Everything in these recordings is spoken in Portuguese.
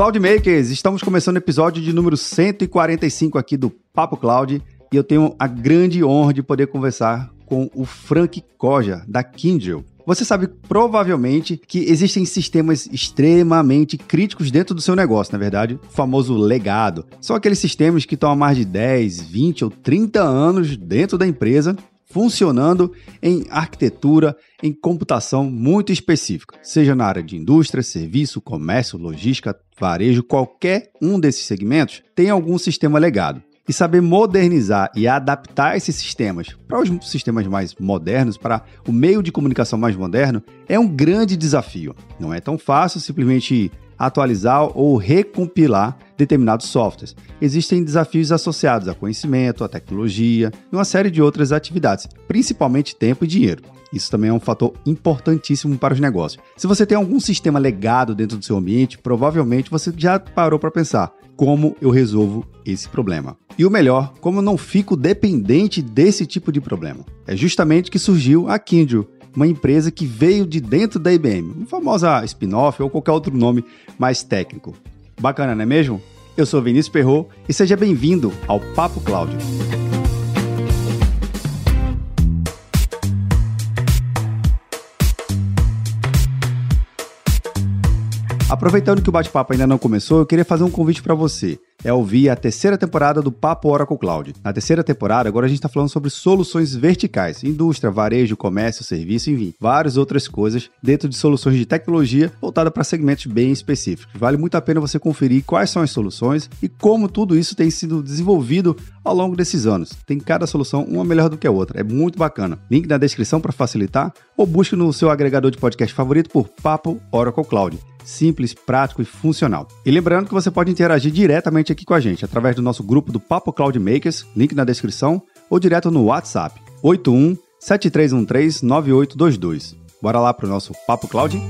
Cloudmakers, estamos começando o episódio de número 145 aqui do Papo Cloud e eu tenho a grande honra de poder conversar com o Frank Koja, da Kindle. Você sabe provavelmente que existem sistemas extremamente críticos dentro do seu negócio, na verdade, o famoso legado. São aqueles sistemas que estão há mais de 10, 20 ou 30 anos dentro da empresa funcionando em arquitetura, em computação muito específica, seja na área de indústria, serviço, comércio, logística, varejo, qualquer um desses segmentos tem algum sistema legado. E saber modernizar e adaptar esses sistemas para os sistemas mais modernos, para o meio de comunicação mais moderno, é um grande desafio. Não é tão fácil simplesmente atualizar ou recompilar determinados softwares. Existem desafios associados a conhecimento, a tecnologia e uma série de outras atividades, principalmente tempo e dinheiro. Isso também é um fator importantíssimo para os negócios. Se você tem algum sistema legado dentro do seu ambiente, provavelmente você já parou para pensar como eu resolvo esse problema. E o melhor, como eu não fico dependente desse tipo de problema. É justamente que surgiu a Kindle, uma empresa que veio de dentro da IBM, uma famosa spin-off ou qualquer outro nome mais técnico. Bacana, não é mesmo? Eu sou Vinícius Perro e seja bem-vindo ao Papo Cláudio. Aproveitando que o bate-papo ainda não começou, eu queria fazer um convite para você é ouvir a terceira temporada do Papo Oracle Cloud. Na terceira temporada, agora a gente está falando sobre soluções verticais, indústria, varejo, comércio, serviço, enfim, várias outras coisas dentro de soluções de tecnologia voltada para segmentos bem específicos. Vale muito a pena você conferir quais são as soluções e como tudo isso tem sido desenvolvido ao longo desses anos. Tem cada solução uma melhor do que a outra. É muito bacana. Link na descrição para facilitar ou busque no seu agregador de podcast favorito por Papo Oracle Cloud simples, prático e funcional. E lembrando que você pode interagir diretamente aqui com a gente através do nosso grupo do Papo Cloud Makers, link na descrição, ou direto no WhatsApp 81 7313 9822. Bora lá para o nosso Papo Cloud?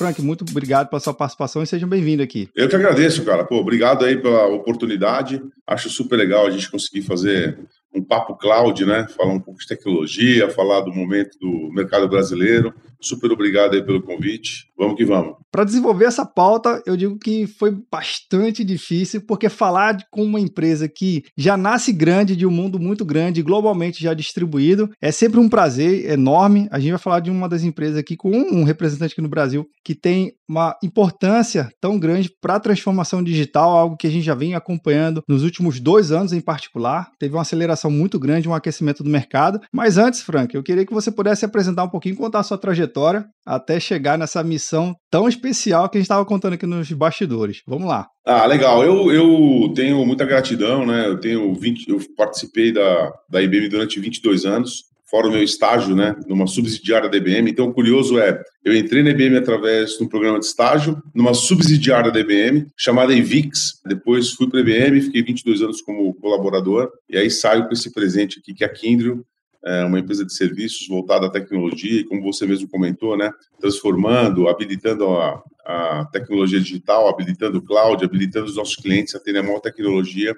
Frank, muito obrigado pela sua participação e sejam bem-vindos aqui. Eu que agradeço, cara. Pô, obrigado aí pela oportunidade. Acho super legal a gente conseguir fazer um papo cloud, né? Falar um pouco de tecnologia, falar do momento do mercado brasileiro. Super obrigado aí pelo convite. Vamos que vamos. Para desenvolver essa pauta, eu digo que foi bastante difícil, porque falar com uma empresa que já nasce grande, de um mundo muito grande, globalmente já distribuído, é sempre um prazer enorme. A gente vai falar de uma das empresas aqui com um representante aqui no Brasil que tem uma importância tão grande para a transformação digital, algo que a gente já vem acompanhando nos últimos dois anos em particular. Teve uma aceleração muito grande, um aquecimento do mercado. Mas antes, Frank, eu queria que você pudesse apresentar um pouquinho, contar a sua trajetória até chegar nessa missão tão especial que a gente estava contando aqui nos bastidores. Vamos lá. Ah, legal. Eu, eu tenho muita gratidão, né? Eu tenho 20, eu participei da, da IBM durante 22 anos, fora o meu estágio, né, numa subsidiária da IBM. Então, o curioso é, eu entrei na IBM através de um programa de estágio, numa subsidiária da IBM, chamada Invix. Depois fui para a IBM, fiquei 22 anos como colaborador, e aí saio com esse presente aqui, que é a Kindle, é uma empresa de serviços voltada à tecnologia e, como você mesmo comentou, né, transformando, habilitando a, a tecnologia digital, habilitando o cloud, habilitando os nossos clientes a terem a maior tecnologia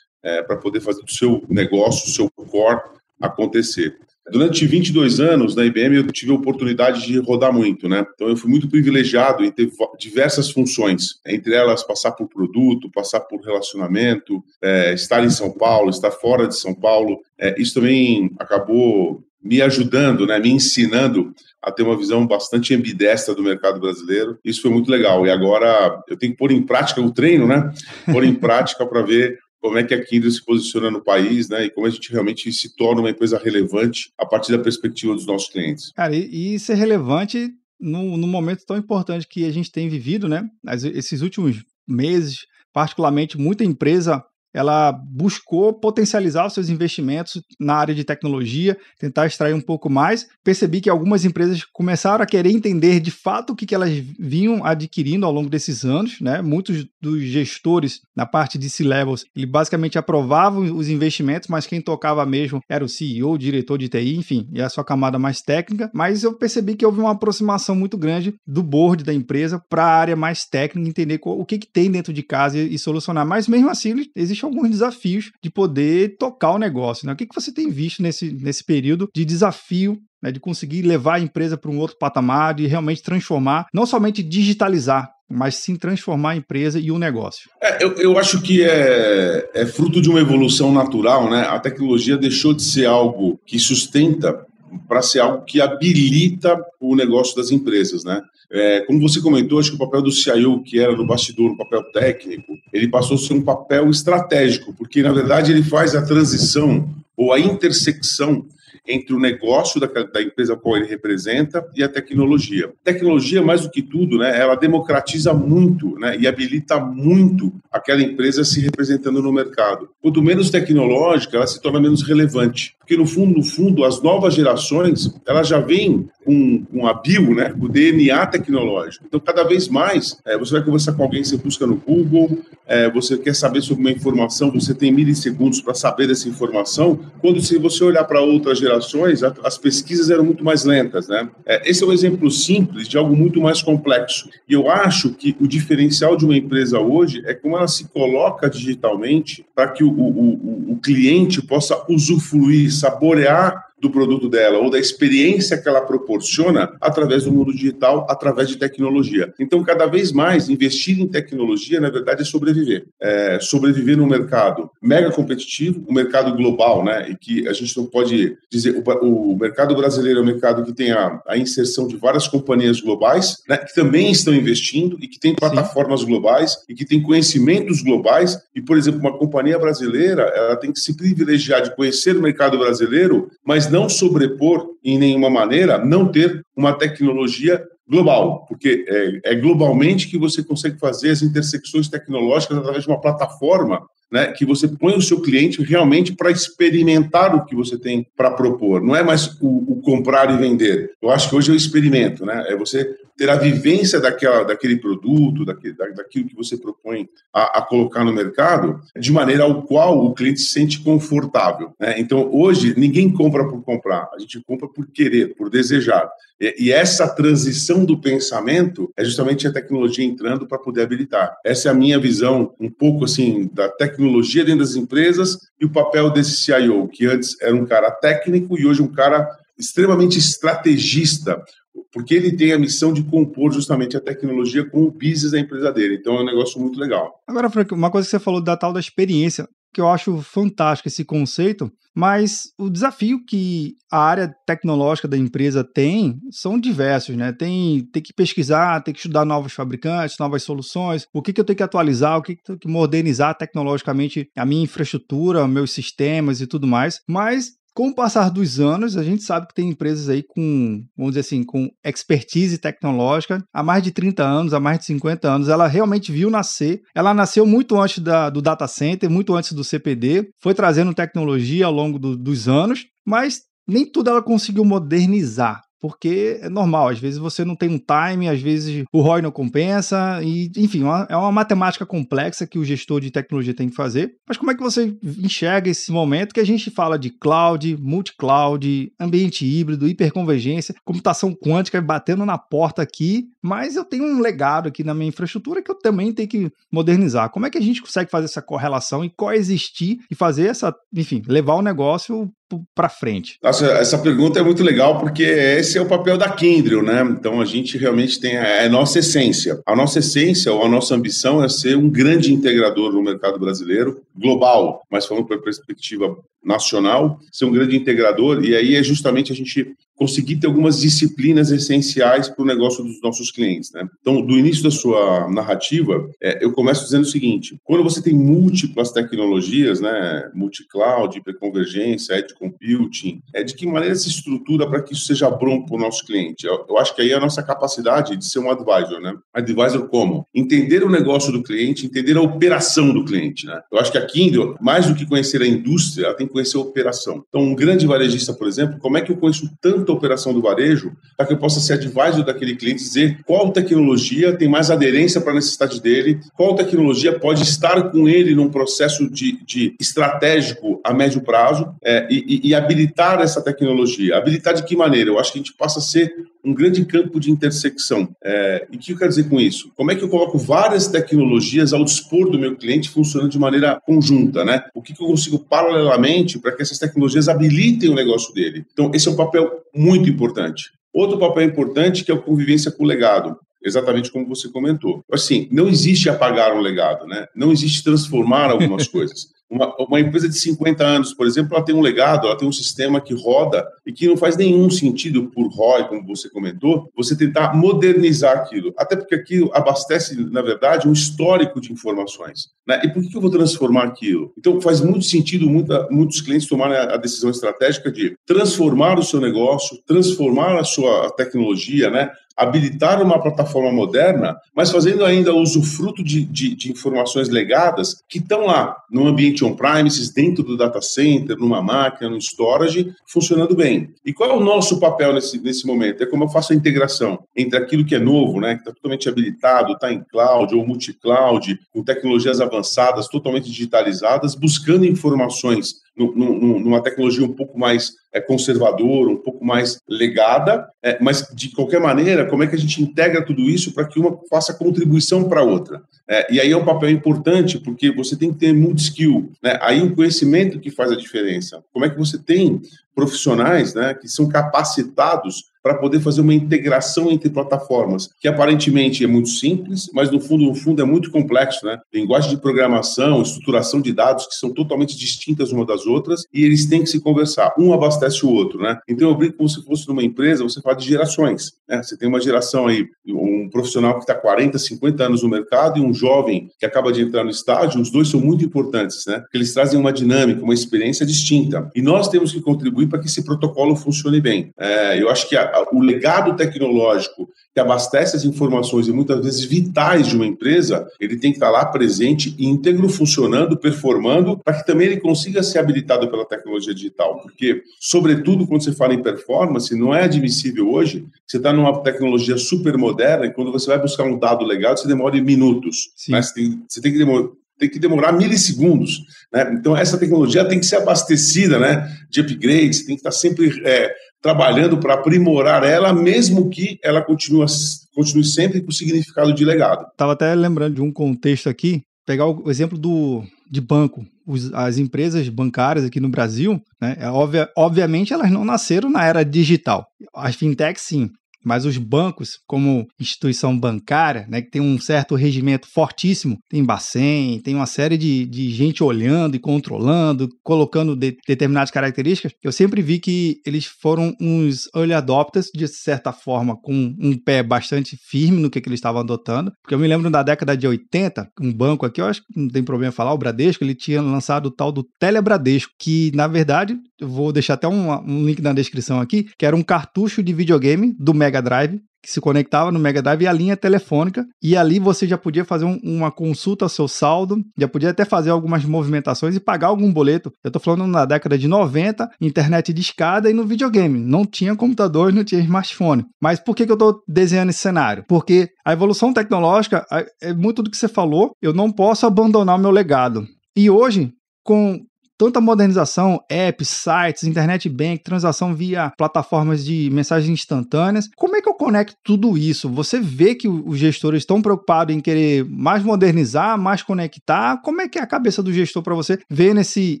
é, para poder fazer o seu negócio, o seu core acontecer. Durante 22 anos na IBM eu tive a oportunidade de rodar muito, né? Então eu fui muito privilegiado em ter diversas funções, entre elas passar por produto, passar por relacionamento, é, estar em São Paulo, estar fora de São Paulo. É, isso também acabou me ajudando, né, me ensinando a ter uma visão bastante ambidestra do mercado brasileiro. Isso foi muito legal. E agora eu tenho que pôr em prática o treino, né? Pôr em prática para ver como é que a Kindle se posiciona no país, né? E como a gente realmente se torna uma empresa relevante a partir da perspectiva dos nossos clientes. Cara, e, e ser relevante no, momento tão importante que a gente tem vivido, né? esses últimos meses, particularmente, muita empresa ela buscou potencializar os seus investimentos na área de tecnologia, tentar extrair um pouco mais. Percebi que algumas empresas começaram a querer entender de fato o que, que elas vinham adquirindo ao longo desses anos. Né? Muitos dos gestores na parte de C-Levels, ele basicamente aprovavam os investimentos, mas quem tocava mesmo era o CEO, o diretor de TI, enfim, e a sua camada mais técnica. Mas eu percebi que houve uma aproximação muito grande do board da empresa para a área mais técnica, entender o que, que tem dentro de casa e, e solucionar. Mas mesmo assim, existe existem alguns desafios de poder tocar o negócio. Né? O que, que você tem visto nesse, nesse período de desafio né, de conseguir levar a empresa para um outro patamar, de realmente transformar, não somente digitalizar, mas sim transformar a empresa e o negócio. É, eu, eu acho que é, é fruto de uma evolução natural, né? A tecnologia deixou de ser algo que sustenta para ser algo que habilita o negócio das empresas, né? É, como você comentou, acho que o papel do CIO, que era no bastidor, um papel técnico, ele passou a ser um papel estratégico, porque na verdade ele faz a transição ou a intersecção entre o negócio da, da empresa qual ele representa e a tecnologia. Tecnologia, mais do que tudo, né, ela democratiza muito né, e habilita muito aquela empresa se representando no mercado. Quanto menos tecnológica, ela se torna menos relevante. Porque, no fundo, no fundo, as novas gerações, elas já vêm com, com a bio, né, com o DNA tecnológico. Então, cada vez mais, é, você vai conversar com alguém, você busca no Google, é, você quer saber sobre uma informação, você tem milissegundos para saber dessa informação, quando se você olhar para outras gerações, a, as pesquisas eram muito mais lentas, né? É, esse é um exemplo simples de algo muito mais complexo. E eu acho que o diferencial de uma empresa hoje é como ela se coloca digitalmente para que o, o, o, o cliente possa usufruir, saborear do produto dela ou da experiência que ela proporciona através do mundo digital, através de tecnologia. Então, cada vez mais, investir em tecnologia, na verdade, é sobreviver. É sobreviver num mercado mega competitivo, um mercado global, né? E que a gente não pode dizer, o, o mercado brasileiro é um mercado que tem a, a, inserção de várias companhias globais, né? Que também estão investindo e que tem plataformas Sim. globais e que tem conhecimentos globais. E, por exemplo, uma companhia brasileira, ela tem que se privilegiar de conhecer o mercado brasileiro, mas não sobrepor em nenhuma maneira, não ter uma tecnologia global, porque é, é, globalmente que você consegue fazer as intersecções tecnológicas através de uma plataforma né, que você põe o seu cliente realmente para experimentar o que você tem para propor. Não é mais o, o, comprar e vender. Eu acho que hoje é o experimento, né? É você ter a vivência daquela, daquele produto, daquele, daquilo que você propõe a, a, colocar no mercado, de maneira ao qual o cliente se sente confortável. Né? Então, hoje, ninguém compra por comprar, a gente compra por querer, por desejar. E, e essa transição do pensamento é justamente a tecnologia entrando para poder habilitar. Essa é a minha visão, um pouco assim, da tecnologia dentro das empresas e o papel desse CIO, que antes era um cara técnico e hoje um cara extremamente estrategista, porque ele tem a missão de compor justamente a tecnologia com o business da empresa dele. Então é um negócio muito legal. Agora, Frank, uma coisa que você falou da tal da experiência, que eu acho fantástico esse conceito, mas o desafio que a área tecnológica da empresa tem são diversos, né? Tem, tem que pesquisar, tem que estudar novos fabricantes, novas soluções, o que, que eu tenho que atualizar, o que, que eu tenho que modernizar tecnologicamente a minha infraestrutura, meus sistemas e tudo mais. Mas com o passar dos anos, a gente sabe que tem empresas aí com, vamos dizer assim, com expertise tecnológica há mais de 30 anos, há mais de 50 anos. Ela realmente viu nascer. Ela nasceu muito antes da, do data center, muito antes do CPD, foi trazendo tecnologia ao longo do, dos anos, mas nem tudo ela conseguiu modernizar porque é normal, às vezes você não tem um time, às vezes o ROI não compensa, e enfim, é uma matemática complexa que o gestor de tecnologia tem que fazer. Mas como é que você enxerga esse momento que a gente fala de cloud, multi-cloud, ambiente híbrido, hiperconvergência, computação quântica batendo na porta aqui, mas eu tenho um legado aqui na minha infraestrutura que eu também tenho que modernizar. Como é que a gente consegue fazer essa correlação e coexistir e fazer essa, enfim, levar o negócio para frente? Nossa, essa pergunta é muito legal porque esse é o papel da Kindle, né? Então a gente realmente tem a, é a nossa essência. A nossa essência ou a nossa ambição é ser um grande integrador no mercado brasileiro, global, mas falando para perspectiva nacional, ser um grande integrador, e aí é justamente a gente conseguir ter algumas disciplinas essenciais para o negócio dos nossos clientes. Né? Então, do início da sua narrativa, é, eu começo dizendo o seguinte: quando você tem múltiplas tecnologias, né, multi-cloud, hiperconvergência, edge computing, é de que maneira se estrutura para que isso seja bom para o nosso cliente? Eu, eu, acho que aí é a nossa capacidade de ser um advisor. Né? Advisor como? Entender o negócio do cliente, entender a operação do cliente. Né? Eu acho que a Kindle, mais do que conhecer a indústria, ela tem que conhecer a operação. Então, um grande varejista, por exemplo, como é que eu conheço tanto a operação do varejo para que eu possa ser advisor daquele cliente, dizer qual tecnologia tem mais aderência para a necessidade dele, qual tecnologia pode estar com ele num processo de, de estratégico a médio prazo é, e, e, habilitar essa tecnologia. Habilitar de que maneira? Eu acho que a gente passa a ser um grande campo de intersecção. É, e o que eu quero dizer com isso? Como é que eu coloco várias tecnologias ao dispor do meu cliente funcionando de maneira conjunta, né? O que, que eu consigo paralelamente para que essas tecnologias habilitem o negócio dele? Então, esse é um papel muito importante. Outro papel importante que é a convivência com o legado exatamente como você comentou. Assim, não existe apagar um legado, né? Não existe transformar algumas coisas. Uma, uma, empresa de 50 anos, por exemplo, ela tem um legado, ela tem um sistema que roda e que não faz nenhum sentido por ROI, como você comentou, você tentar modernizar aquilo. Até porque aquilo abastece, na verdade, um histórico de informações. Né? E por que eu vou transformar aquilo? Então, faz muito sentido muita, muitos clientes tomarem a, a decisão estratégica de transformar o seu negócio, transformar a sua tecnologia, né? habilitar uma plataforma moderna, mas fazendo ainda usufruto de, de, de informações legadas que estão lá no ambiente on-premises, dentro do data center, numa máquina, no storage, funcionando bem. E qual é o nosso papel nesse, nesse momento? É como eu faço a integração entre aquilo que é novo, né, que está totalmente habilitado, está em cloud ou multi-cloud, com tecnologias avançadas, totalmente digitalizadas, buscando informações numa tecnologia um pouco mais é, conservadora, um pouco mais legada, é, mas de qualquer maneira, como é que a gente integra tudo isso para que uma faça contribuição para a outra? É, e aí é um papel importante, porque você tem que ter multi-skill, né? aí o conhecimento que faz a diferença. Como é que você tem profissionais né, que são capacitados para poder fazer uma integração entre plataformas, que aparentemente é muito simples, mas no fundo, no fundo é muito complexo, né? Linguagem de programação, estruturação de dados que são totalmente distintas uma das outras e eles têm que se conversar. Um abastece o outro, né? Então eu brinco como se fosse numa empresa, você fala de gerações, né? Você tem uma geração aí, um profissional que está 40, 50 anos no mercado e um jovem que acaba de entrar no estágio, os dois são muito importantes, né? Porque eles trazem uma dinâmica, uma experiência distinta. E nós temos que contribuir para que esse protocolo funcione bem. É, eu acho que a, o legado tecnológico que abastece as informações e muitas vezes vitais de uma empresa, ele tem que estar lá presente, íntegro, funcionando, performando, para que também ele consiga ser habilitado pela tecnologia digital. Porque, sobretudo, quando você fala em performance, não é admissível hoje você está numa tecnologia super moderna e quando você vai buscar um dado legal, você demora minutos. Né? Você, tem, você tem que demorar tem que demorar milissegundos. Né? Então, essa tecnologia tem que ser abastecida né, de upgrades, tem que estar sempre é, trabalhando para aprimorar ela, mesmo que ela continue, continue sempre com significado de legado. Estava até lembrando de um contexto aqui, pegar o exemplo do, de banco. Os, as empresas bancárias aqui no Brasil, né, é obvia, obviamente elas não nasceram na era digital. As fintechs sim, mas os bancos, como instituição bancária, né, que tem um certo regimento fortíssimo, tem Bacen, tem uma série de, de gente olhando e controlando, colocando de, determinadas características, eu sempre vi que eles foram uns early adopters, de certa forma, com um pé bastante firme no que, que eles estavam adotando, porque eu me lembro da década de 80, um banco aqui, eu acho que não tem problema falar, o Bradesco, ele tinha lançado o tal do Telebradesco, que, na verdade, eu vou deixar até um, um link na descrição aqui, que era um cartucho de videogame do Mega Drive, que se conectava no Mega Drive e a linha telefônica, e ali você já podia fazer um, uma consulta ao seu saldo, já podia até fazer algumas movimentações e pagar algum boleto. Eu tô falando na década de 90, internet de escada e no videogame. Não tinha computador, não tinha smartphone. Mas por que, que eu tô desenhando esse cenário? Porque a evolução tecnológica é muito do que você falou, eu não posso abandonar o meu legado. E hoje, com tanta modernização, apps, sites, internet bank, transação via plataformas de mensagens instantâneas. Como é que eu conecto tudo isso? Você vê que os gestores estão preocupados em querer mais modernizar, mais conectar. Como é que é a cabeça do gestor para você ver nesse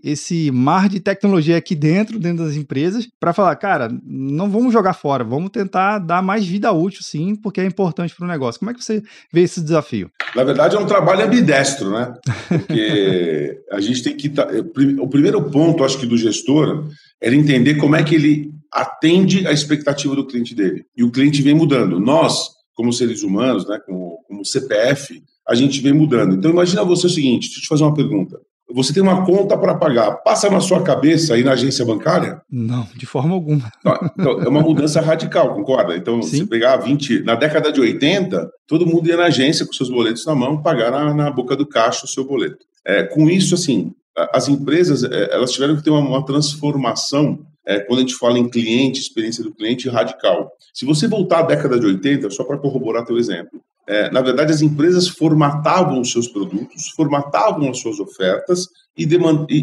esse mar de tecnologia aqui dentro, dentro das empresas, para falar, cara, não vamos jogar fora, vamos tentar dar mais vida útil, sim, porque é importante para o negócio. Como é que você vê esse desafio? Na verdade, é um trabalho ambidestro, né? Porque a gente tem que. Tá, o primeiro ponto, acho que, do gestor é entender como é que ele atende a expectativa do cliente dele. E o cliente vem mudando. Nós, como seres humanos, né, como, como CPF, a gente vem mudando. Então, imagina você o seguinte: deixa eu te fazer uma pergunta. Você tem uma conta para pagar. Passa na sua cabeça aí na agência bancária? Não, de forma alguma. Então, é uma mudança radical, concorda? Então, Sim. se pegar 20. Na década de 80, todo mundo ia na agência com seus boletos na mão, pagar na, na boca do caixa o seu boleto. É, com isso, assim, as empresas é, elas tiveram que ter uma, uma transformação é, quando a gente fala em cliente, experiência do cliente radical. Se você voltar à década de 80, só para corroborar teu exemplo, é, na verdade, as empresas formatavam os seus produtos, formatavam as suas ofertas e,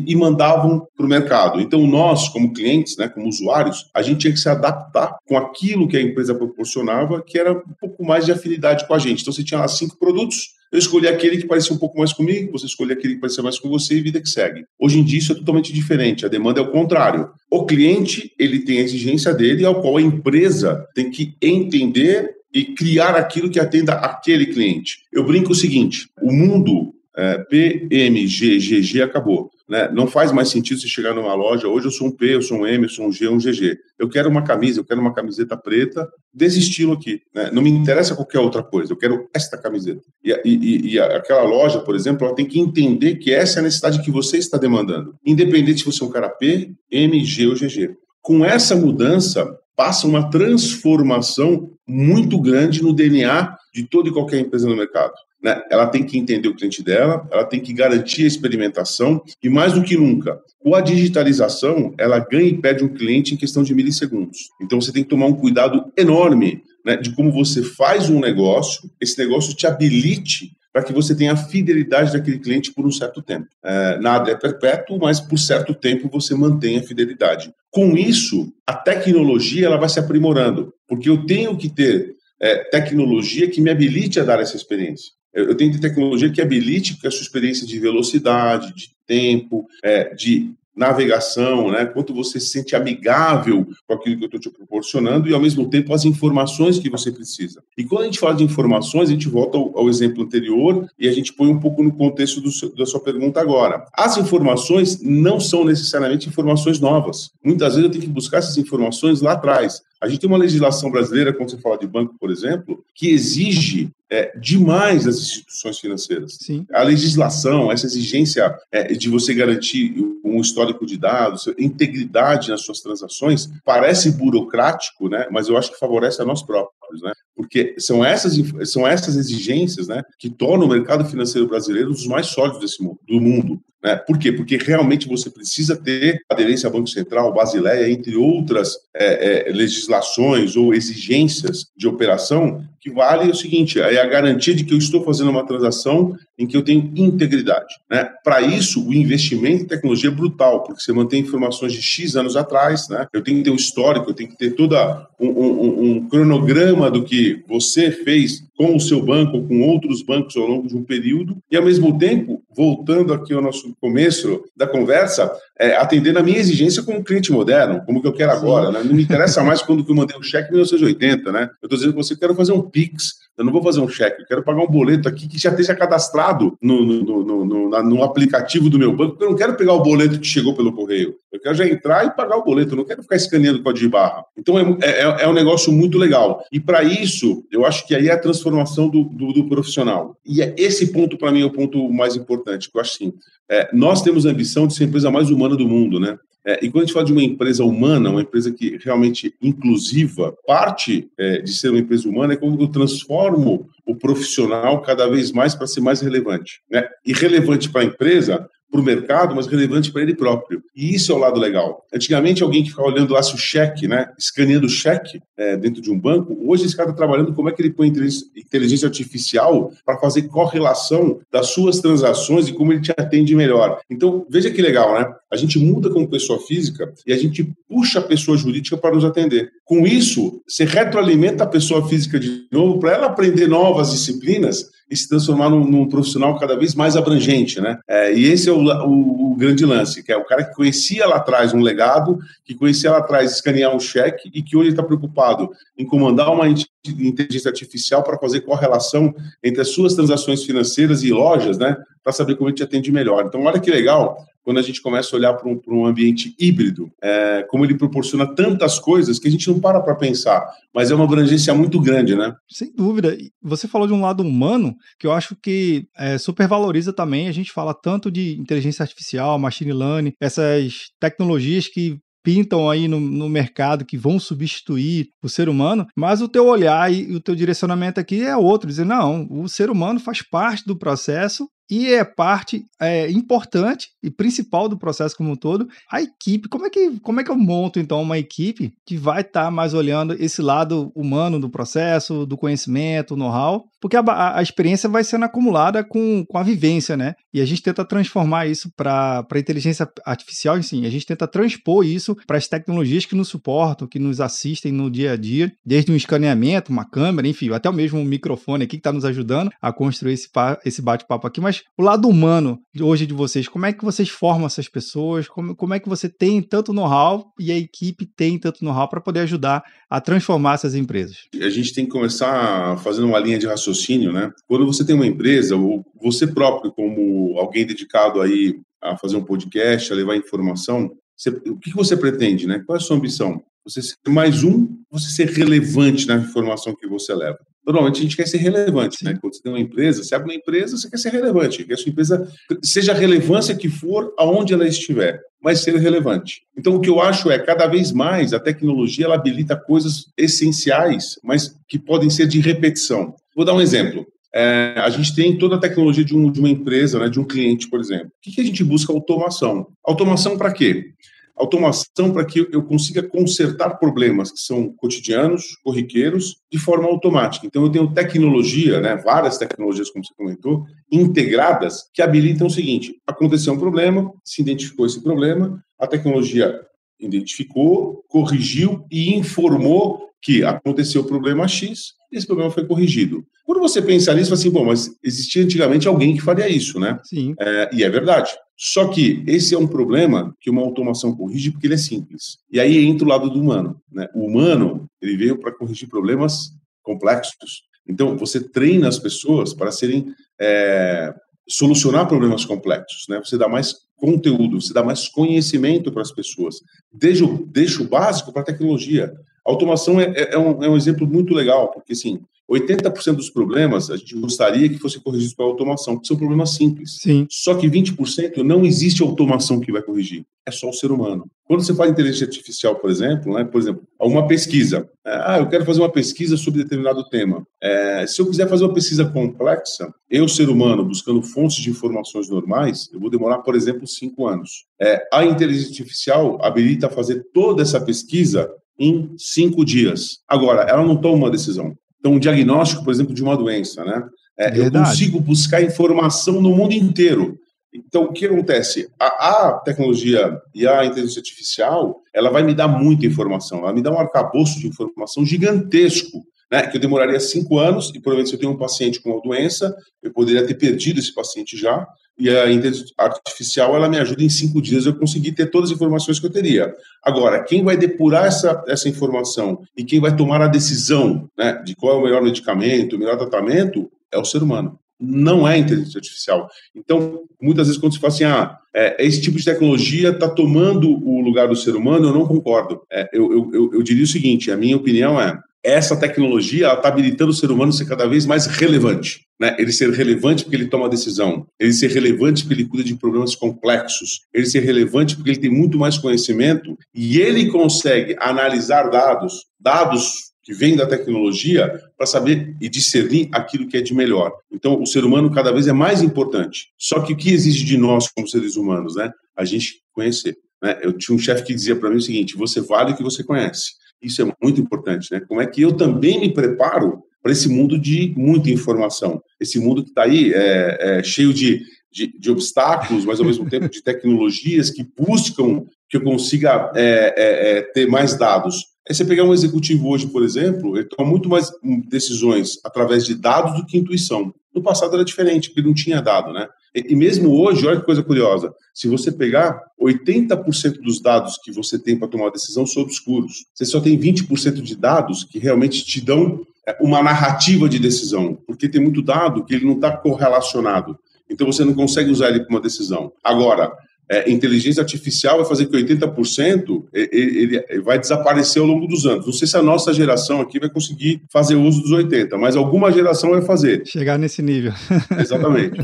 e, mandavam para o mercado. Então, nós, como clientes, né, como usuários, a gente tinha que se adaptar com aquilo que a empresa proporcionava, que era um pouco mais de afinidade com a gente. Então, você tinha lá cinco produtos, eu escolhi aquele que parecia um pouco mais comigo, você escolhe aquele que parecia mais com você e vida que segue. Hoje em dia isso é totalmente diferente, a demanda é o contrário. O cliente, ele tem a exigência dele, ao qual a empresa tem que entender e criar aquilo que atenda aquele cliente. Eu brinco o seguinte, o mundo é, PMGGG acabou. Né? Não faz mais sentido você chegar numa loja, hoje eu sou um P, eu sou um M, eu sou um G, um GG. Eu quero uma camisa, eu quero uma camiseta preta desse estilo aqui. Né? Não me interessa qualquer outra coisa, eu quero esta camiseta. E, e, e, aquela loja, por exemplo, ela tem que entender que essa é a necessidade que você está demandando, independente se você é um cara P, M, G ou GG. Com essa mudança, passa uma transformação muito grande no DNA de toda e qualquer empresa no mercado. Né? Ela tem que entender o cliente dela, ela tem que garantir a experimentação e, mais do que nunca, com a digitalização, ela ganha e perde um cliente em questão de milissegundos. Então, você tem que tomar um cuidado enorme né, de como você faz um negócio, esse negócio te habilite para que você tenha a fidelidade daquele cliente por um certo tempo. É, nada é perpétuo, mas por certo tempo você mantém a fidelidade. Com isso, a tecnologia ela vai se aprimorando, porque eu tenho que ter é, tecnologia que me habilite a dar essa experiência. Eu tenho de tecnologia que habilite a sua experiência de velocidade, de tempo, é, de navegação, né? Quanto você se sente amigável com aquilo que eu estou te proporcionando e, ao mesmo tempo, as informações que você precisa. E quando a gente fala de informações, a gente volta ao, ao exemplo anterior e a gente põe um pouco no contexto seu, da sua pergunta agora. As informações não são necessariamente informações novas. Muitas vezes eu tenho que buscar essas informações lá atrás. A gente tem uma legislação brasileira, quando você fala de banco, por exemplo, que exige é, demais das instituições financeiras. Sim. A legislação, essa exigência é, de você garantir um histórico de dados, integridade nas suas transações, parece burocrático, né? mas eu acho que favorece a nós próprios. Né? Porque são essas, são essas exigências né, que tornam o mercado financeiro brasileiro um dos mais sólidos desse mundo, do mundo. Né? Por quê? Porque realmente você precisa ter aderência ao Banco Central, Basileia, entre outras é, é, legislações ou exigências de operação, que vale o seguinte: é a garantia de que eu estou fazendo uma transação em que eu tenho integridade. Né? Para isso, o investimento em tecnologia é brutal, porque você mantém informações de X anos atrás, né? eu tenho que ter um histórico, eu tenho que ter todo um, um, um cronograma do que você fez com o seu banco, com outros bancos ao longo de um período, e ao mesmo tempo, voltando aqui ao nosso começo da conversa, é, atendendo a minha exigência como cliente moderno, como que eu quero agora. Né? Não me interessa mais quando que eu mandei um cheque em 1980, né? Eu estou dizendo que você quer fazer um Pix, eu não vou fazer um cheque, eu quero pagar um boleto aqui que já esteja cadastrado no, no, no, no, no aplicativo do meu banco, eu não quero pegar o boleto que chegou pelo correio. Eu quero já entrar e pagar o boleto, eu não quero ficar escaneando código de barra. Então é, é, é um negócio muito legal. E para isso, eu acho que aí é a transformação do, do, do profissional. E é esse ponto, para mim, é o ponto mais importante, que eu acho assim. É, nós temos a ambição de ser a empresa mais humana do mundo, né? É, e quando a gente fala de uma empresa humana, uma empresa que realmente inclusiva, parte é, de ser uma empresa humana é quando eu transformo o profissional cada vez mais para ser mais relevante. Né? E relevante para a empresa para o mercado, mas relevante para ele próprio. E isso é o lado legal. Antigamente, alguém que ficava olhando lá se o cheque, né, escaneando o cheque é, dentro de um banco, hoje esse cara está trabalhando como é que ele põe inteligência artificial para fazer correlação das suas transações e como ele te atende melhor. Então, veja que legal, né? A gente muda como pessoa física e a gente puxa a pessoa jurídica para nos atender. Com isso, você retroalimenta a pessoa física de novo para ela aprender novas disciplinas e se transformar num, num, profissional cada vez mais abrangente, né? É, e esse é o, o, o, grande lance, que é o cara que conhecia lá atrás um legado, que conhecia lá atrás escanear um cheque e que hoje está preocupado em comandar uma inteligência artificial para fazer correlação entre as suas transações financeiras e lojas, né? Para saber como ele te atende melhor. Então, olha que legal quando a gente começa a olhar para um, um, ambiente híbrido, é, como ele proporciona tantas coisas que a gente não para para pensar, mas é uma abrangência muito grande, né? Sem dúvida. Você falou de um lado humano que eu acho que é, supervaloriza também. A gente fala tanto de inteligência artificial, machine learning, essas tecnologias que pintam aí no, no, mercado que vão substituir o ser humano, mas o teu olhar e o teu direcionamento aqui é outro, dizer, não, o ser humano faz parte do processo e é parte é, importante e principal do processo como um todo. A equipe, como é que, como é que eu monto então uma equipe que vai estar tá mais olhando esse lado humano do processo, do conhecimento, know-how, porque a, a experiência vai sendo acumulada com, com a vivência, né? E a gente tenta transformar isso para a inteligência artificial, enfim, a gente tenta transpor isso para as tecnologias que nos suportam, que nos assistem no dia a dia, desde um escaneamento, uma câmera, enfim, até o mesmo microfone aqui que está nos ajudando a construir esse, esse bate-papo aqui. Mas o lado humano hoje de vocês, como é que vocês formam essas pessoas? Como, como é que você tem tanto know-how e a equipe tem tanto know-how para poder ajudar a transformar essas empresas? A gente tem que começar fazendo uma linha de raciocínio, né? Quando você tem uma empresa, ou você próprio, como alguém dedicado aí a fazer um podcast, a levar informação, você, o que você pretende, né? Qual é a sua ambição? Você ser mais um, você ser relevante na informação que você leva. Normalmente a gente quer ser relevante, né? Quando você tem uma empresa, você abre uma empresa, você quer ser relevante, quer que a sua empresa seja a relevância que for aonde ela estiver, mas ser relevante. Então o que eu acho é cada vez mais a tecnologia ela habilita coisas essenciais, mas que podem ser de repetição. Vou dar um exemplo. É, a gente tem toda a tecnologia de, um, de, uma empresa, né, de um cliente, por exemplo. O que, que a gente busca? Automação. Automação para quê? Automação para que eu consiga consertar problemas que são cotidianos, corriqueiros, de forma automática. Então, eu tenho tecnologia, né, várias tecnologias, como você comentou, integradas, que habilitam o seguinte: aconteceu um problema, se identificou esse problema, a tecnologia identificou, corrigiu e informou que aconteceu o problema X esse problema foi corrigido. Quando você pensa nisso, assim, bom, mas existia antigamente alguém que faria isso, né? Sim. É, e é verdade. Só que esse é um problema que uma automação corrige porque ele é simples. E aí entra o lado do humano. Né? O humano, ele veio para corrigir problemas complexos. Então, você treina as pessoas para serem é, solucionar problemas complexos, né? Você dá mais conteúdo, você dá mais conhecimento para as pessoas. Deixa, deixa o básico para a tecnologia. A automação é, é, é, um, é um exemplo muito legal, porque, assim, 80% dos problemas a gente gostaria que fosse corrigidos pela automação, porque são problemas simples. Sim. Só que 20% não existe automação que vai corrigir. É só o ser humano. Quando você fala inteligência artificial, por exemplo, né, por exemplo, uma pesquisa. É, ah, eu quero fazer uma pesquisa sobre determinado tema. É, se eu quiser fazer uma pesquisa complexa, eu, ser humano, buscando fontes de informações normais, eu vou demorar, por exemplo, cinco anos. É, a inteligência artificial habilita a fazer toda essa pesquisa em cinco dias. Agora, ela não toma uma decisão. Então, um diagnóstico, por exemplo, de uma doença, né? É, eu consigo buscar informação no mundo inteiro. Então, o que acontece? A, a, tecnologia e a inteligência artificial, ela vai me dar muita informação, ela me dá um arcabouço de informação gigantesco, né? Que eu demoraria cinco anos, e provavelmente se eu tenho um paciente com uma doença, eu poderia ter perdido esse paciente já, e a inteligência artificial ela me ajuda em cinco dias eu conseguir ter todas as informações que eu teria. Agora, quem vai depurar essa, essa informação e quem vai tomar a decisão né, de qual é o melhor medicamento, o melhor tratamento, é o ser humano. Não é inteligência artificial. Então, muitas vezes, quando se fala assim, ah, é, esse tipo de tecnologia está tomando o lugar do ser humano, eu não concordo. É, eu, eu, eu diria o seguinte: a minha opinião é essa tecnologia está habilitando o ser humano a ser cada vez mais relevante. Né? Ele ser relevante porque ele toma decisão, ele ser relevante porque ele cuida de problemas complexos, ele ser relevante porque ele tem muito mais conhecimento e ele consegue analisar dados, dados que vêm da tecnologia, para saber e discernir aquilo que é de melhor. Então, o ser humano cada vez é mais importante. Só que o que exige de nós como seres humanos, né? A gente conhecer. Né? Eu tinha um chefe que dizia para mim o seguinte: você vale o que você conhece. Isso é muito importante, né? Como é que eu também me preparo para esse mundo de muita informação, esse mundo que está aí é, é, cheio de, de, de, obstáculos, mas ao mesmo tempo de tecnologias que buscam que eu consiga é, é, é ter mais dados. Aí você pegar um executivo hoje, por exemplo, ele toma muito mais decisões através de dados do que intuição. No passado era diferente, porque não tinha dado, né? E mesmo hoje, olha que coisa curiosa, se você pegar 80% dos dados que você tem para tomar uma decisão são obscuros. Você só tem 20% de dados que realmente te dão é, uma narrativa de decisão, porque tem muito dado que ele não está correlacionado. Então você não consegue usar ele para uma decisão. Agora, é, inteligência artificial vai fazer que 80% ele, ele, vai desaparecer ao longo dos anos. Não sei se a nossa geração aqui vai conseguir fazer uso dos 80, mas alguma geração vai fazer. Chegar nesse nível. Exatamente.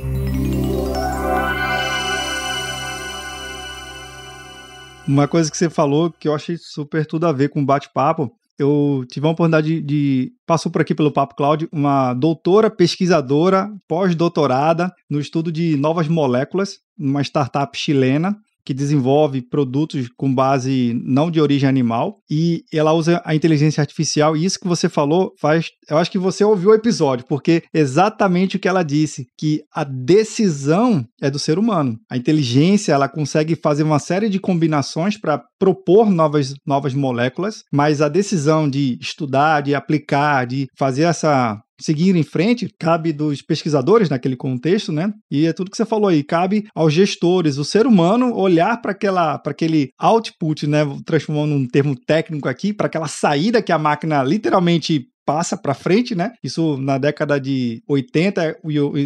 Uma coisa que você falou que eu achei super tudo a ver com bate-papo. Eu tive a oportunidade de, de. Passou por aqui pelo Papo Cloud uma doutora pesquisadora, pós-doutorada, no estudo de novas moléculas, numa startup chilena. Que desenvolve produtos com base não de origem animal e ela usa a inteligência artificial. E isso que você falou faz. Eu acho que você ouviu o episódio, porque exatamente o que ela disse, que a decisão é do ser humano. A inteligência ela consegue fazer uma série de combinações para propor novas, novas moléculas, mas a decisão de estudar, de aplicar, de fazer essa seguir em frente, cabe dos pesquisadores naquele contexto, né? E é tudo que você falou aí, cabe aos gestores, o ser humano olhar para aquela para aquele output, né, transformando um termo técnico aqui, para aquela saída que a máquina literalmente passa para frente, né? Isso na década de 80,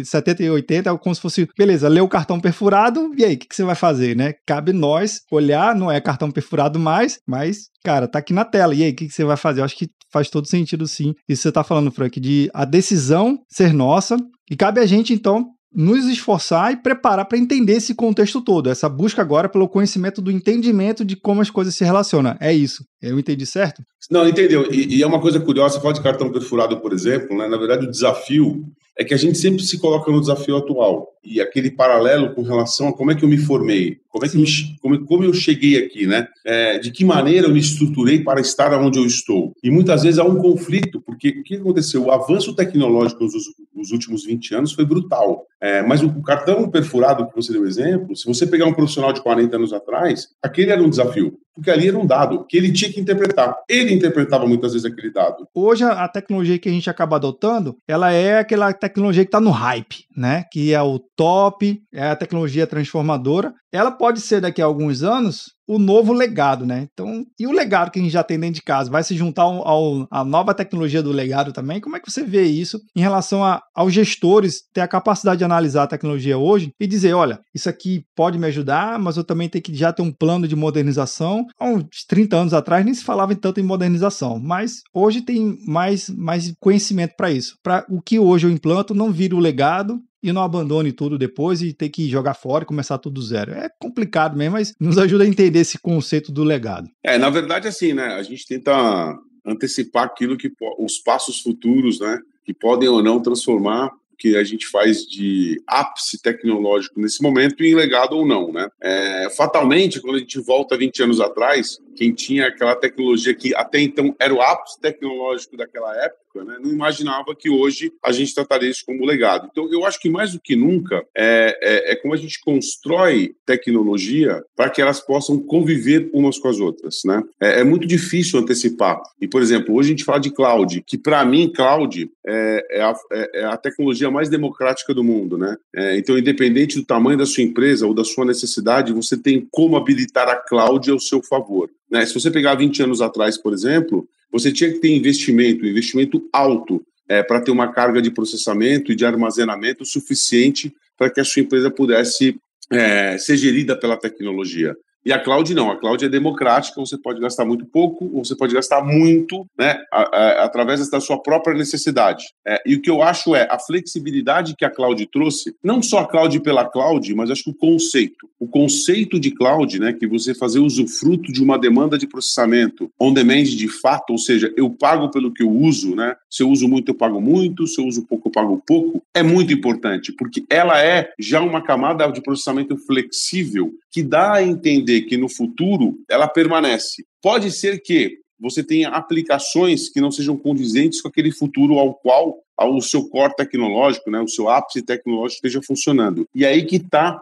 70 e 80 é como se fosse, beleza, leu o cartão perfurado, e aí, o que, que, você vai fazer, né? Cabe nós olhar, não é cartão perfurado mais, mas, cara, tá aqui na tela, e aí, o que, que você vai fazer? Eu acho que faz todo sentido sim. Isso você tá falando, Frank, de a decisão ser nossa, e cabe a gente, então, nos esforçar e preparar para entender esse contexto todo. Essa busca agora pelo conhecimento do entendimento de como as coisas se relacionam. É isso. Eu entendi certo? Não, entendeu. E, e é uma coisa curiosa, você fala de cartão perfurado, por exemplo, né? na verdade o desafio é que a gente sempre se coloca no desafio atual e aquele paralelo com relação a como é que eu me formei, como é que me, como, como eu cheguei aqui, né? É, de que maneira eu me estruturei para estar onde eu estou. E muitas vezes há um conflito, porque o que aconteceu? O avanço tecnológico nos, nos últimos 20 anos foi brutal. É, mas o cartão perfurado que você deu exemplo, se você pegar um profissional de 40 anos atrás, aquele era um desafio porque ali era um dado que ele tinha que interpretar. Ele interpretava muitas vezes aquele dado. Hoje a tecnologia que a gente acaba adotando, ela é aquela tecnologia que está no hype, né? Que é o top, é a tecnologia transformadora. Ela pode ser daqui a alguns anos o novo legado, né? Então, e o legado que a gente já tem dentro de casa vai se juntar ao, ao nova tecnologia do legado também? Como é que você vê isso em relação a, aos gestores ter a capacidade de analisar a tecnologia hoje e dizer, olha, isso aqui pode me ajudar, mas eu também tenho que já ter um plano de modernização. Há uns 30 anos atrás nem se falava tanto em modernização, mas hoje tem mais, mais conhecimento para isso. Para o que hoje eu implanto não vira o legado e não abandone tudo depois e ter que jogar fora e começar tudo do zero. É complicado mesmo, mas nos ajuda a entender esse conceito do legado. É, na verdade, assim, né? A gente tenta antecipar aquilo que os passos futuros, né? Que podem ou não transformar que a gente faz de ápice tecnológico nesse momento em legado ou não, né? É, fatalmente, quando a gente volta 20 anos atrás, quem tinha aquela tecnologia que até então era o ápice tecnológico daquela época, né, não imaginava que hoje a gente trataria isso como legado. Então, eu acho que mais do que nunca é, é, é como a gente constrói tecnologia para que elas possam conviver umas com as outras. Né? É, é, muito difícil antecipar. E, por exemplo, hoje a gente fala de cloud, que para mim, cloud é, é a, é, é, a, tecnologia mais democrática do mundo. Né? É, então, independente do tamanho da sua empresa ou da sua necessidade, você tem como habilitar a cloud ao seu favor. Né? Se você pegar 20 anos atrás, por exemplo, você tinha que ter investimento, investimento alto, é, para ter uma carga de processamento e de armazenamento suficiente para que a sua empresa pudesse é, ser gerida pela tecnologia. E a cloud não, a cloud é democrática, você pode gastar muito pouco, ou você pode gastar muito, né, a, a, através da sua própria necessidade. É, e o que eu acho é a flexibilidade que a cloud trouxe, não só a cloud pela cloud, mas acho que o conceito. O conceito de cloud, né, que você fazer usufruto de uma demanda de processamento on demand de fato, ou seja, eu pago pelo que eu uso, né, se eu uso muito, eu pago muito, se eu uso pouco, eu pago pouco, é muito importante, porque ela é já uma camada de processamento flexível que dá a entender que no futuro ela permanece. Pode ser que você tenha aplicações que não sejam condizentes com aquele futuro ao qual o seu core tecnológico, né, o seu ápice tecnológico esteja funcionando. E aí que está é,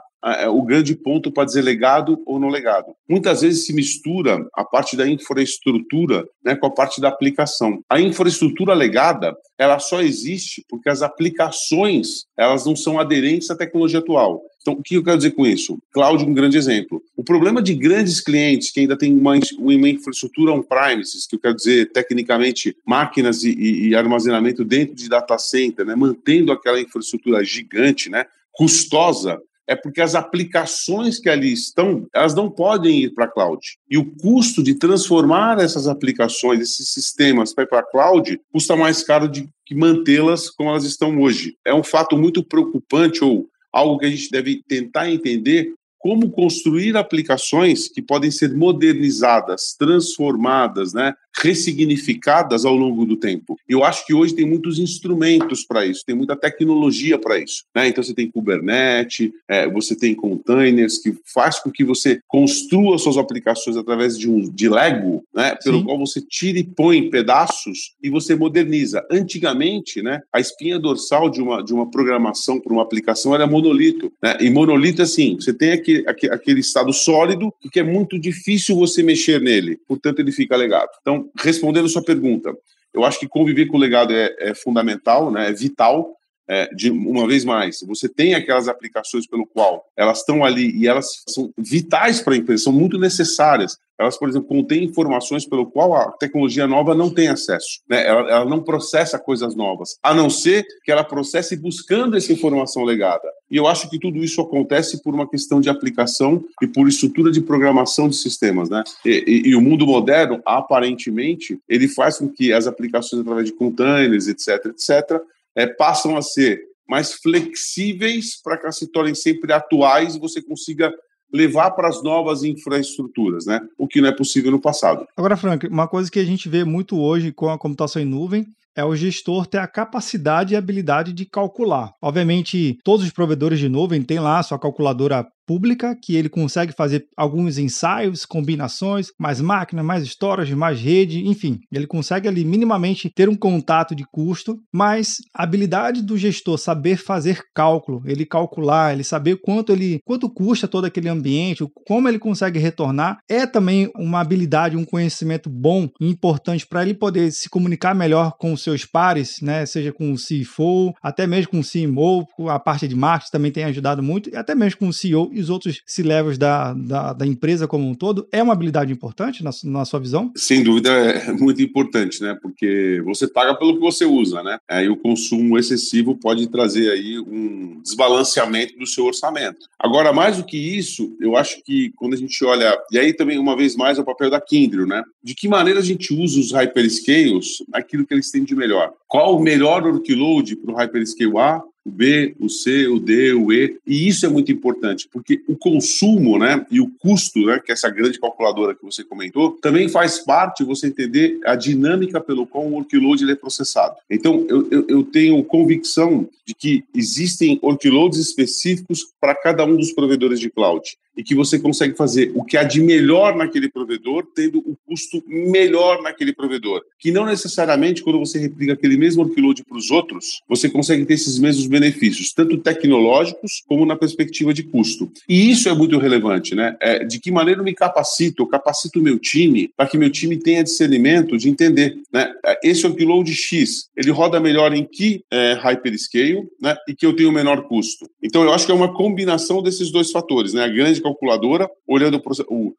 o grande ponto para dizer legado ou não legado. Muitas vezes se mistura a parte da infraestrutura né, com a parte da aplicação. A infraestrutura legada ela só existe porque as aplicações elas não são aderentes à tecnologia atual. Então, o que eu quero dizer com isso? Cloud, um grande exemplo. O problema de grandes clientes que ainda têm uma, uma infraestrutura on-premises, que eu quero dizer, tecnicamente, máquinas e, e, e armazenamento dentro de data center, né, mantendo aquela infraestrutura gigante, né, custosa, é porque as aplicações que ali estão, elas não podem ir para a cloud. E o custo de transformar essas aplicações, esses sistemas para ir para a cloud, custa mais caro de que mantê-las como elas estão hoje. É um fato muito preocupante ou algo que a gente deve tentar entender como construir aplicações que podem ser modernizadas, transformadas, né, ressignificadas ao longo do tempo. Eu acho que hoje tem muitos instrumentos para isso, tem muita tecnologia para isso. Né? Então você tem Kubernetes, é, você tem containers que faz com que você construa suas aplicações através de um de Lego, né? pelo Sim. qual você tira e põe pedaços e você moderniza. Antigamente, né, a espinha dorsal de uma, de uma programação para uma aplicação era monolito. Né? E monolito, assim, você tem aquele, aquele estado sólido que é muito difícil você mexer nele, portanto ele fica legado. Então, respondendo a sua pergunta, eu acho que conviver com o legado é, é fundamental, né, é vital, é, de uma vez mais, você tem aquelas aplicações pelo qual elas estão ali e elas são vitais para a empresa, são muito necessárias. Elas, por exemplo, contêm informações pelo qual a tecnologia nova não tem acesso. Né? Ela, ela não processa coisas novas, a não ser que ela processe buscando essa informação legada. E eu acho que tudo isso acontece por uma questão de aplicação e por estrutura de programação de sistemas, né? E, e, e, o mundo moderno, aparentemente, ele faz com que as aplicações através de containers, etc., etc., é, passam a ser mais flexíveis para que se tornem sempre atuais e você consiga levar para as novas infraestruturas, né? O que não é possível no passado. Agora, Frank, uma coisa que a gente vê muito hoje com a computação em nuvem é o gestor ter a capacidade e habilidade de calcular. Obviamente, todos os provedores de nuvem têm lá a sua calculadora pública, que ele consegue fazer alguns ensaios, combinações, mais máquina, mais storage, mais rede, enfim, ele consegue ali minimamente ter um contato de custo, mas a habilidade do gestor saber fazer cálculo, ele calcular, ele saber quanto ele quanto custa todo aquele ambiente, como ele consegue retornar, é também uma habilidade, um conhecimento bom e importante para ele poder se comunicar melhor com os seus pares, né, seja com o CFO, até mesmo com o CMO, a parte de marketing também tem ajudado muito, e até mesmo com o CEO e os outros C-levels da, da, da, empresa como um todo, é uma habilidade importante na, na, sua visão? Sem dúvida é muito importante, né? Porque você paga pelo que você usa, né? Aí o consumo excessivo pode trazer aí um desbalanceamento do seu orçamento. Agora, mais do que isso, eu acho que quando a gente olha, e aí também uma vez mais é o papel da Kindle, né? De que maneira a gente usa os hyperscales aquilo que eles têm de melhor? Qual o melhor workload para o hyperscale A? O B, o C, o D, o E, e isso é muito importante, porque o consumo, né, e o custo, né, que é essa grande calculadora que você comentou, também faz parte você entender a dinâmica pelo qual o workload é processado. Então, eu, eu, eu tenho convicção de que existem workloads específicos para cada um dos provedores de cloud e que você consegue fazer o que há de melhor naquele provedor, tendo o custo melhor naquele provedor. Que não necessariamente, quando você replica aquele mesmo workload para os outros, você consegue ter esses mesmos benefícios, tanto tecnológicos como na perspectiva de custo. E isso é muito relevante, né? É, de que maneira eu me capacito, eu capacito o meu time para que meu time tenha discernimento de entender, né? É, esse workload X, ele roda melhor em que é, hyperscale, né? E que eu tenho menor custo. Então, eu acho que é uma combinação desses dois fatores, né? A grande calculadora, olhando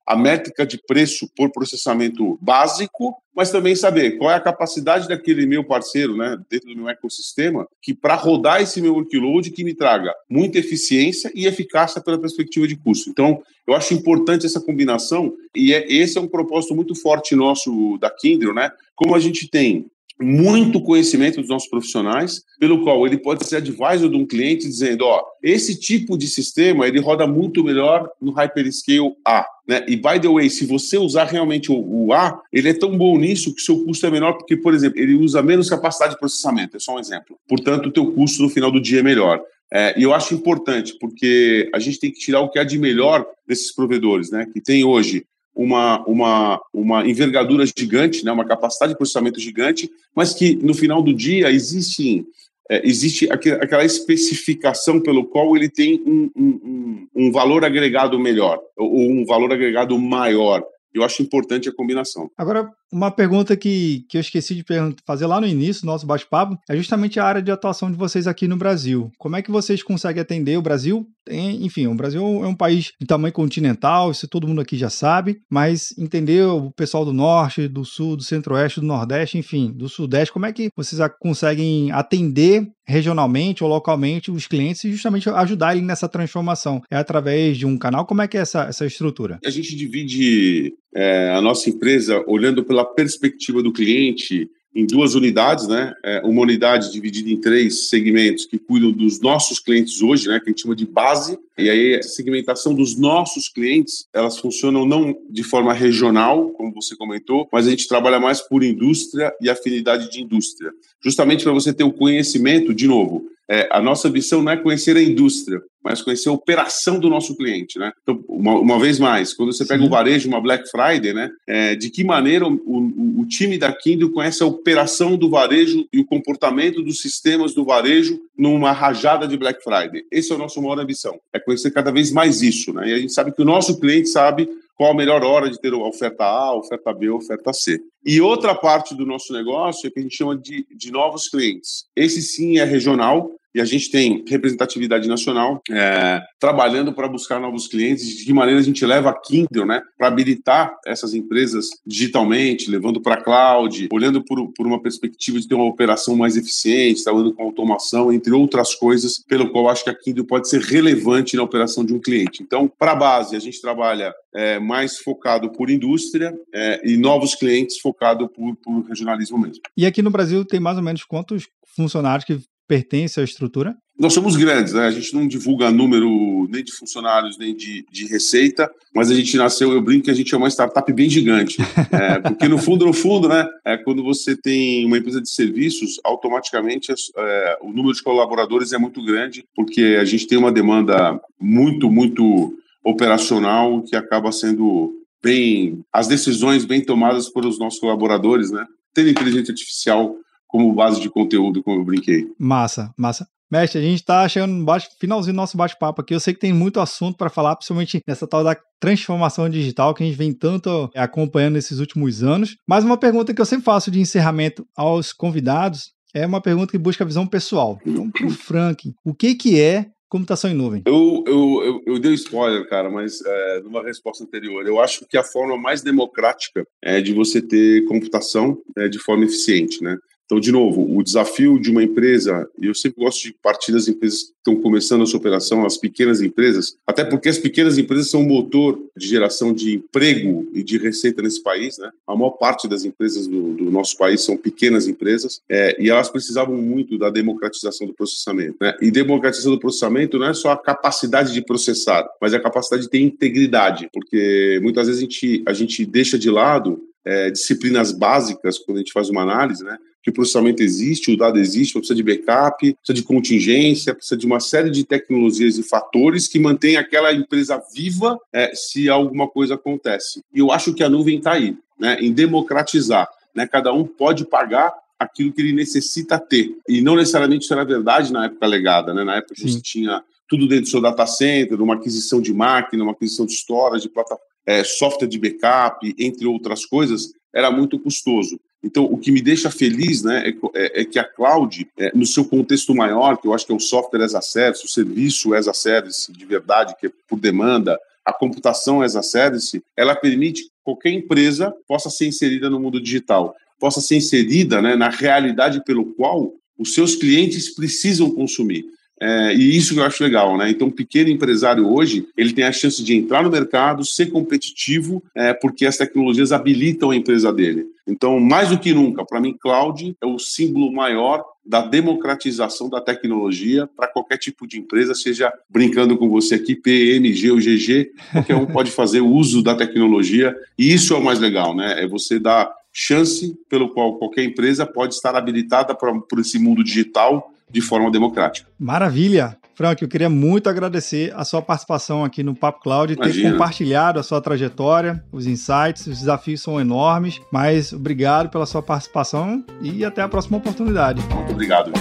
a métrica de preço por processamento básico, mas também saber qual é a capacidade daquele meu parceiro, né, dentro do meu ecossistema, que para rodar esse meu workload que me traga muita eficiência e eficácia pela perspectiva de custo. Então, eu acho importante essa combinação e é, esse é um propósito muito forte nosso da Kindle, né? Como a gente tem muito conhecimento dos nossos profissionais, pelo qual ele pode ser advisor de um cliente dizendo, ó, esse tipo de sistema ele roda muito melhor no hyperscale A, né? E by the way, se você usar realmente o, o A, ele é tão bom nisso que seu custo é menor porque, por exemplo, ele usa menos capacidade de processamento, é só um exemplo. Portanto, o teu custo no final do dia é melhor. É, e eu acho importante, porque a gente tem que tirar o que há de melhor desses provedores, né? Que tem hoje uma, uma, uma envergadura gigante, né, uma capacidade de processamento gigante, mas que no final do dia existe, é, existe aquela especificação pelo qual ele tem um, um, um valor agregado melhor, ou um valor agregado maior. Eu acho importante a combinação. Agora, uma pergunta que, que eu esqueci de fazer lá no início do nosso bate-papo é justamente a área de atuação de vocês aqui no Brasil. Como é que vocês conseguem atender o Brasil? Tem, enfim, o Brasil é um país de tamanho continental, isso todo mundo aqui já sabe, mas entender o pessoal do norte, do sul, do centro-oeste, do nordeste, enfim, do sudeste, como é que vocês conseguem atender regionalmente ou localmente os clientes e justamente ajudar ele nessa transformação? É através de um canal? Como é que é essa, essa estrutura? A gente divide é, a nossa empresa olhando pela perspectiva do cliente em duas unidades, né? É, uma unidade dividida em três segmentos que cuidam dos nossos clientes hoje, né? Que a gente chama de base. E aí, essa segmentação dos nossos clientes, elas funcionam não de forma regional, como você comentou, mas a gente trabalha mais por indústria e afinidade de indústria. Justamente para você ter o conhecimento, de novo, é, a nossa missão não é conhecer a indústria, mas conhecer a operação do nosso cliente, né? Então, uma, uma vez mais, quando você pega o varejo, uma Black Friday, né? É, de que maneira o, o, o, time da Kindle conhece a operação do varejo e o comportamento dos sistemas do varejo numa rajada de Black Friday? Esse é o nosso maior ambição, é conhecer cada vez mais isso, né? E a gente sabe que o nosso cliente sabe qual a melhor hora de ter a oferta A, a oferta B, a oferta C. E outra parte do nosso negócio é que a gente chama de, de novos clientes. Esse sim é regional, e a gente tem representatividade nacional é, trabalhando para buscar novos clientes. De que maneira a gente leva a Kindle né, para habilitar essas empresas digitalmente, levando para a cloud, olhando por, por uma perspectiva de ter uma operação mais eficiente, trabalhando com automação, entre outras coisas, pelo qual acho que a Kindle pode ser relevante na operação de um cliente. Então, para a base, a gente trabalha é, mais focado por indústria é, e novos clientes focado por, por regionalismo mesmo. E aqui no Brasil tem mais ou menos quantos funcionários que pertence à estrutura? Nós somos grandes, né? A gente não divulga número nem de funcionários, nem de, de receita, mas a gente nasceu, eu brinco que a gente é uma startup bem gigante. É, porque no fundo, no fundo, né? É, quando você tem uma empresa de serviços, automaticamente é, o número de colaboradores é muito grande, porque a gente tem uma demanda muito, muito operacional que acaba sendo bem. as decisões bem tomadas pelos nossos colaboradores, né? Tendo inteligência artificial como base de conteúdo, como eu brinquei. Massa, massa. Mestre, a gente está chegando no finalzinho do nosso bate-papo aqui. Eu sei que tem muito assunto para falar, principalmente nessa tal da transformação digital que a gente vem tanto acompanhando nesses últimos anos. Mas uma pergunta que eu sempre faço de encerramento aos convidados é uma pergunta que busca a visão pessoal. Então, para o Frank, o que, que é computação em nuvem? Eu, eu, eu, eu dei spoiler, cara, mas é, numa resposta anterior, eu acho que a forma mais democrática é de você ter computação é, de forma eficiente, né? Então, de novo, o desafio de uma empresa, e eu sempre gosto de partir das empresas que estão começando a sua operação, as pequenas empresas, até porque as pequenas empresas são o motor de geração de emprego e de receita nesse país, né? A maior parte das empresas do, do nosso país são pequenas empresas, é, e elas precisavam muito da democratização do processamento, né? E democratização do processamento não é só a capacidade de processar, mas é a capacidade de ter integridade, porque muitas vezes a gente, a gente deixa de lado é, disciplinas básicas quando a gente faz uma análise, né? que o processamento existe, o dado existe, precisa de backup, precisa de contingência, precisa de uma série de tecnologias e fatores que mantêm aquela empresa viva é, se alguma coisa acontece. E eu acho que a nuvem está aí, né, em democratizar. Né, cada um pode pagar aquilo que ele necessita ter. E não necessariamente isso era verdade na época legada. Né? Na época Sim. você tinha tudo dentro do seu data center, uma aquisição de máquina, uma aquisição de storage, de plataforma, é, software de backup, entre outras coisas, era muito custoso. Então, o que me deixa feliz né, é, é, é que a cloud, é, no seu contexto maior, que eu acho que é o software as a service, o serviço as a service de verdade, que é por demanda, a computação as a service, ela permite que qualquer empresa possa ser inserida no mundo digital, possa ser inserida né, na realidade pelo qual os seus clientes precisam consumir. É, e isso que eu acho legal, né? Então, o pequeno empresário hoje, ele tem a chance de entrar no mercado, ser competitivo, é, porque as tecnologias habilitam a empresa dele. Então, mais do que nunca, para mim, cloud é o símbolo maior da democratização da tecnologia para qualquer tipo de empresa, seja brincando com você aqui, PMG ou GG, qualquer um pode fazer uso da tecnologia, e isso é o mais legal, né? É você dar chance pelo qual qualquer empresa pode estar habilitada para por esse mundo digital de forma democrática. Maravilha! Frank, eu queria muito agradecer a sua participação aqui no Papo Cloud, Imagina. ter compartilhado a sua trajetória, os insights, os desafios são enormes, mas obrigado pela sua participação e até a próxima oportunidade. Muito obrigado.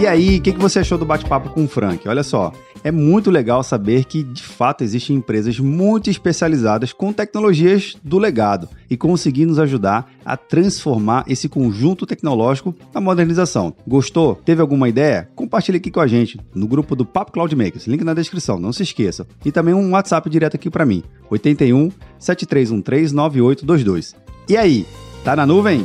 E aí, o que, que você achou do bate-papo com o Frank? Olha só, é muito legal saber que de fato existem empresas muito especializadas com tecnologias do legado e conseguir nos ajudar a transformar esse conjunto tecnológico na modernização. Gostou? Teve alguma ideia? Compartilhe aqui com a gente no grupo do Papo Cloud Makers, link na descrição, não se esqueça. E também um WhatsApp direto aqui para mim, 81 7313 9822. E aí, tá na nuvem?